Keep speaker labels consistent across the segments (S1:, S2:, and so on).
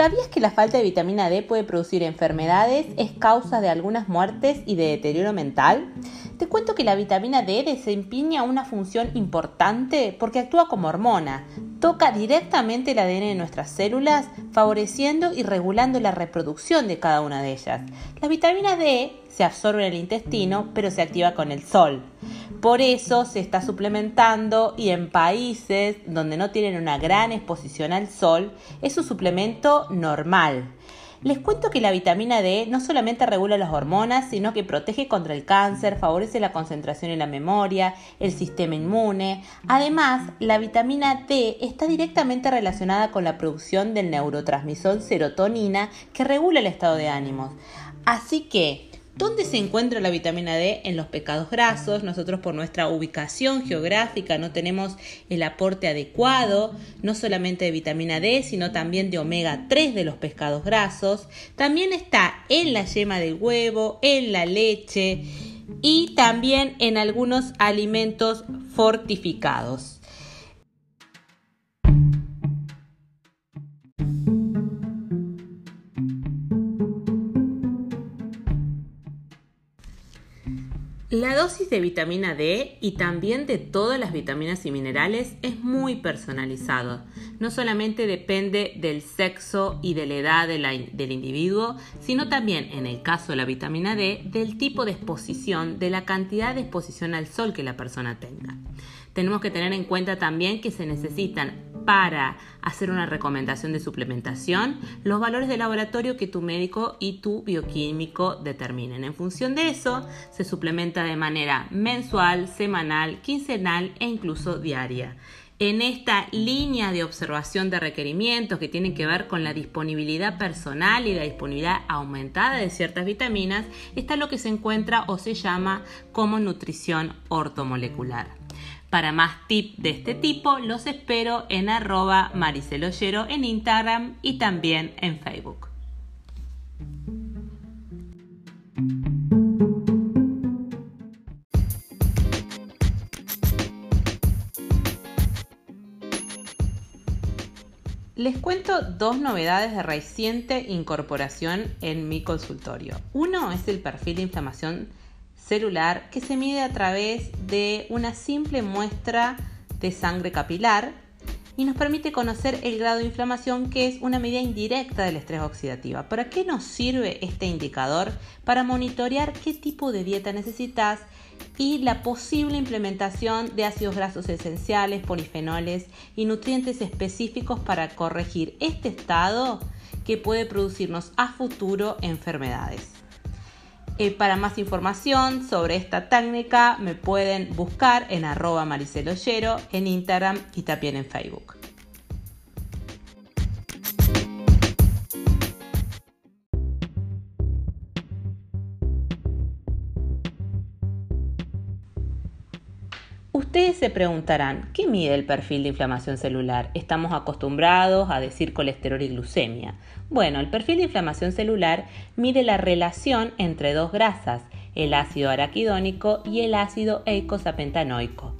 S1: ¿Sabías que la falta de vitamina D puede producir enfermedades, es causa de algunas muertes y de deterioro mental? Te cuento que la vitamina D desempeña una función importante porque actúa como hormona, toca directamente el ADN de nuestras células, favoreciendo y regulando la reproducción de cada una de ellas. La vitamina D se absorbe en el intestino, pero se activa con el sol. Por eso se está suplementando y en países donde no tienen una gran exposición al sol es un suplemento normal. Les cuento que la vitamina D no solamente regula las hormonas, sino que protege contra el cáncer, favorece la concentración y la memoria, el sistema inmune. Además, la vitamina D está directamente relacionada con la producción del neurotransmisor serotonina que regula el estado de ánimos. Así que, ¿Dónde se encuentra la vitamina D? En los pecados grasos. Nosotros por nuestra ubicación geográfica no tenemos el aporte adecuado, no solamente de vitamina D, sino también de omega 3 de los pescados grasos. También está en la yema del huevo, en la leche y también en algunos alimentos fortificados. Dosis de vitamina D y también de todas las vitaminas y minerales es muy personalizado. No solamente depende del sexo y de la edad del individuo, sino también, en el caso de la vitamina D, del tipo de exposición, de la cantidad de exposición al sol que la persona tenga. Tenemos que tener en cuenta también que se necesitan para hacer una recomendación de suplementación los valores de laboratorio que tu médico y tu bioquímico determinen. En función de eso, se suplementa de manera mensual, semanal, quincenal e incluso diaria. En esta línea de observación de requerimientos que tienen que ver con la disponibilidad personal y la disponibilidad aumentada de ciertas vitaminas, está lo que se encuentra o se llama como nutrición ortomolecular. Para más tips de este tipo, los espero en arroba mariceloyero en Instagram y también en Facebook. Les cuento dos novedades de reciente incorporación en mi consultorio. Uno es el perfil de inflamación celular que se mide a través de una simple muestra de sangre capilar y nos permite conocer el grado de inflamación que es una medida indirecta del estrés oxidativo. ¿Para qué nos sirve este indicador? Para monitorear qué tipo de dieta necesitas y la posible implementación de ácidos grasos esenciales, polifenoles y nutrientes específicos para corregir este estado que puede producirnos a futuro enfermedades. Eh, para más información sobre esta técnica me pueden buscar en arroba mariceloyero en Instagram y también en Facebook. Ustedes se preguntarán, ¿qué mide el perfil de inflamación celular? Estamos acostumbrados a decir colesterol y glucemia. Bueno, el perfil de inflamación celular mide la relación entre dos grasas, el ácido araquidónico y el ácido eicosapentanoico.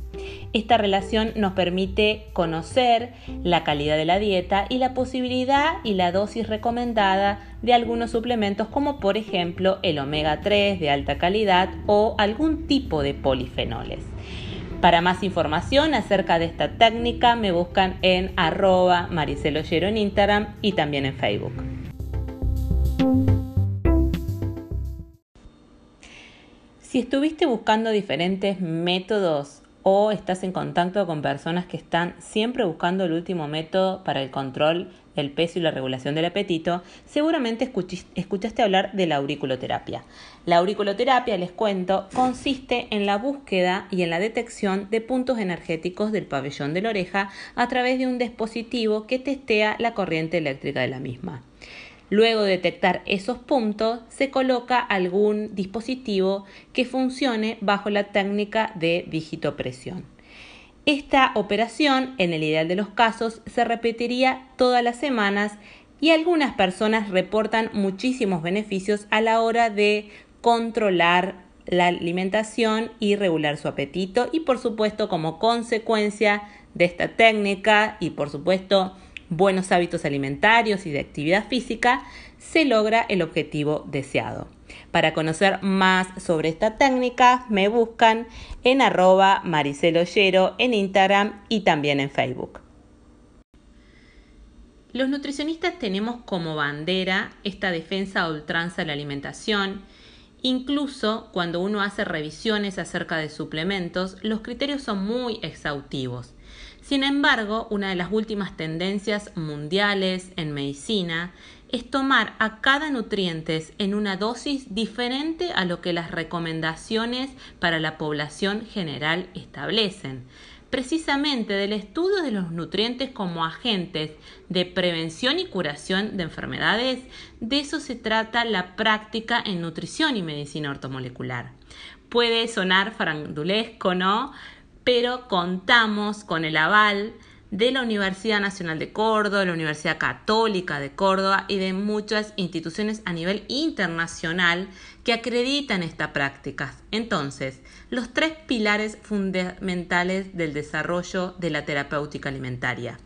S1: Esta relación nos permite conocer la calidad de la dieta y la posibilidad y la dosis recomendada de algunos suplementos como por ejemplo el omega 3 de alta calidad o algún tipo de polifenoles. Para más información acerca de esta técnica me buscan en arroba mariceloyero en Instagram y también en Facebook. Si estuviste buscando diferentes métodos o estás en contacto con personas que están siempre buscando el último método para el control del peso y la regulación del apetito, seguramente escuchaste hablar de la auriculoterapia. La auriculoterapia, les cuento, consiste en la búsqueda y en la detección de puntos energéticos del pabellón de la oreja a través de un dispositivo que testea la corriente eléctrica de la misma. Luego de detectar esos puntos, se coloca algún dispositivo que funcione bajo la técnica de digitopresión. Esta operación, en el ideal de los casos, se repetiría todas las semanas y algunas personas reportan muchísimos beneficios a la hora de controlar la alimentación y regular su apetito y por supuesto como consecuencia de esta técnica y por supuesto buenos hábitos alimentarios y de actividad física, se logra el objetivo deseado. Para conocer más sobre esta técnica, me buscan en arroba en Instagram y también en Facebook. Los nutricionistas tenemos como bandera esta defensa a ultranza de la alimentación. Incluso cuando uno hace revisiones acerca de suplementos, los criterios son muy exhaustivos. Sin embargo, una de las últimas tendencias mundiales en medicina es tomar a cada nutriente en una dosis diferente a lo que las recomendaciones para la población general establecen. Precisamente del estudio de los nutrientes como agentes de prevención y curación de enfermedades, de eso se trata la práctica en nutrición y medicina ortomolecular. Puede sonar farandulesco, ¿no? Pero contamos con el aval de la Universidad Nacional de Córdoba, la Universidad Católica de Córdoba y de muchas instituciones a nivel internacional que acreditan esta práctica. Entonces, los tres pilares fundamentales del desarrollo de la terapéutica alimentaria.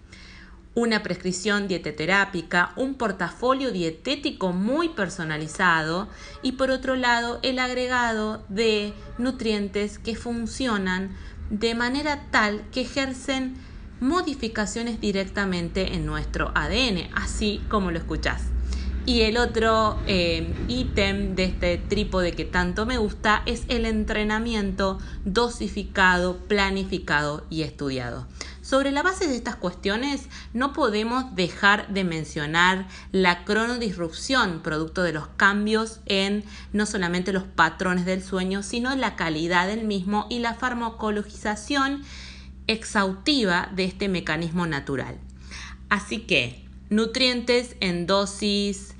S1: Una prescripción dieteterápica, un portafolio dietético muy personalizado y por otro lado el agregado de nutrientes que funcionan de manera tal que ejercen modificaciones directamente en nuestro ADN, así como lo escuchás. Y el otro eh, ítem de este trípode que tanto me gusta es el entrenamiento dosificado, planificado y estudiado. Sobre la base de estas cuestiones, no podemos dejar de mencionar la cronodisrupción, producto de los cambios en no solamente los patrones del sueño, sino la calidad del mismo y la farmacologización exhaustiva de este mecanismo natural. Así que nutrientes en dosis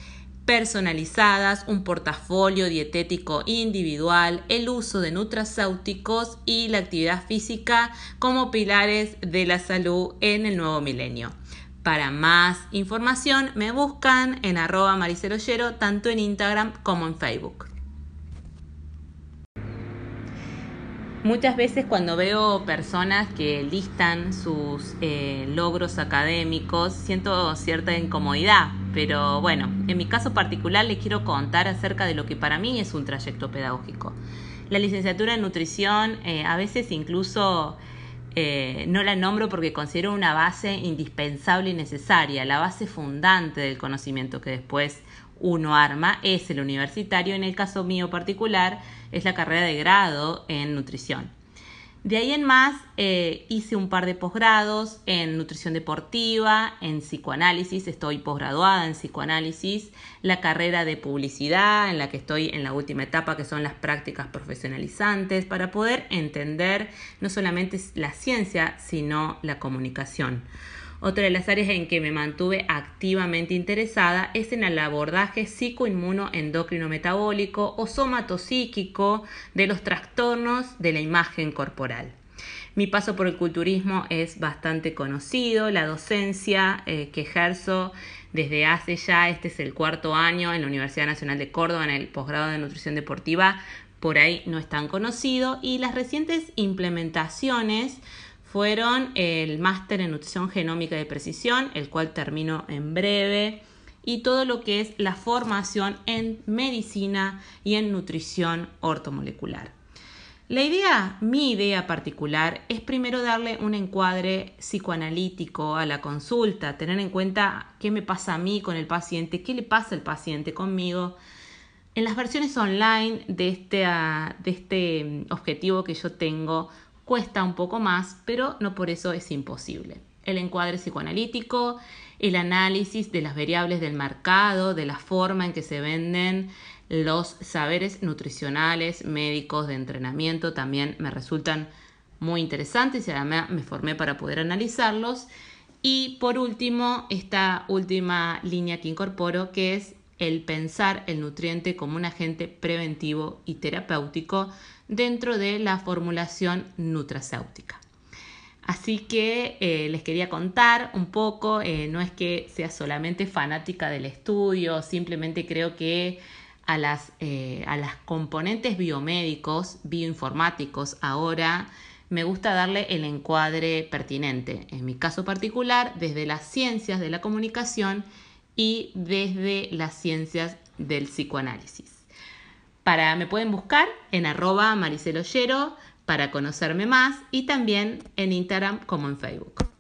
S1: personalizadas, un portafolio dietético individual, el uso de nutracéuticos y la actividad física como pilares de la salud en el nuevo milenio. Para más información me buscan en arroba mariceloyero tanto en Instagram como en Facebook. Muchas veces cuando veo personas que listan sus eh, logros académicos, siento cierta incomodidad, pero bueno, en mi caso particular les quiero contar acerca de lo que para mí es un trayecto pedagógico. La licenciatura en nutrición eh, a veces incluso eh, no la nombro porque considero una base indispensable y necesaria, la base fundante del conocimiento que después uno arma es el universitario, en el caso mío particular es la carrera de grado en nutrición. De ahí en más eh, hice un par de posgrados en nutrición deportiva, en psicoanálisis, estoy posgraduada en psicoanálisis, la carrera de publicidad en la que estoy en la última etapa que son las prácticas profesionalizantes para poder entender no solamente la ciencia sino la comunicación. Otra de las áreas en que me mantuve activamente interesada es en el abordaje psicoinmunoendocrino metabólico o somatopsíquico de los trastornos de la imagen corporal. Mi paso por el culturismo es bastante conocido, la docencia eh, que ejerzo desde hace ya, este es el cuarto año en la Universidad Nacional de Córdoba en el posgrado de nutrición deportiva, por ahí no es tan conocido y las recientes implementaciones fueron el máster en nutrición genómica de precisión, el cual termino en breve, y todo lo que es la formación en medicina y en nutrición ortomolecular. La idea, mi idea particular, es primero darle un encuadre psicoanalítico a la consulta, tener en cuenta qué me pasa a mí con el paciente, qué le pasa al paciente conmigo. En las versiones online de este, ah, de este objetivo que yo tengo, Cuesta un poco más, pero no por eso es imposible. El encuadre psicoanalítico, el análisis de las variables del mercado, de la forma en que se venden los saberes nutricionales, médicos, de entrenamiento, también me resultan muy interesantes y además me formé para poder analizarlos. Y por último, esta última línea que incorporo, que es el pensar el nutriente como un agente preventivo y terapéutico dentro de la formulación nutracéutica. Así que eh, les quería contar un poco, eh, no es que sea solamente fanática del estudio, simplemente creo que a las, eh, a las componentes biomédicos, bioinformáticos ahora, me gusta darle el encuadre pertinente, en mi caso particular, desde las ciencias de la comunicación y desde las ciencias del psicoanálisis. Para, me pueden buscar en arroba mariceloyero para conocerme más y también en Instagram como en Facebook.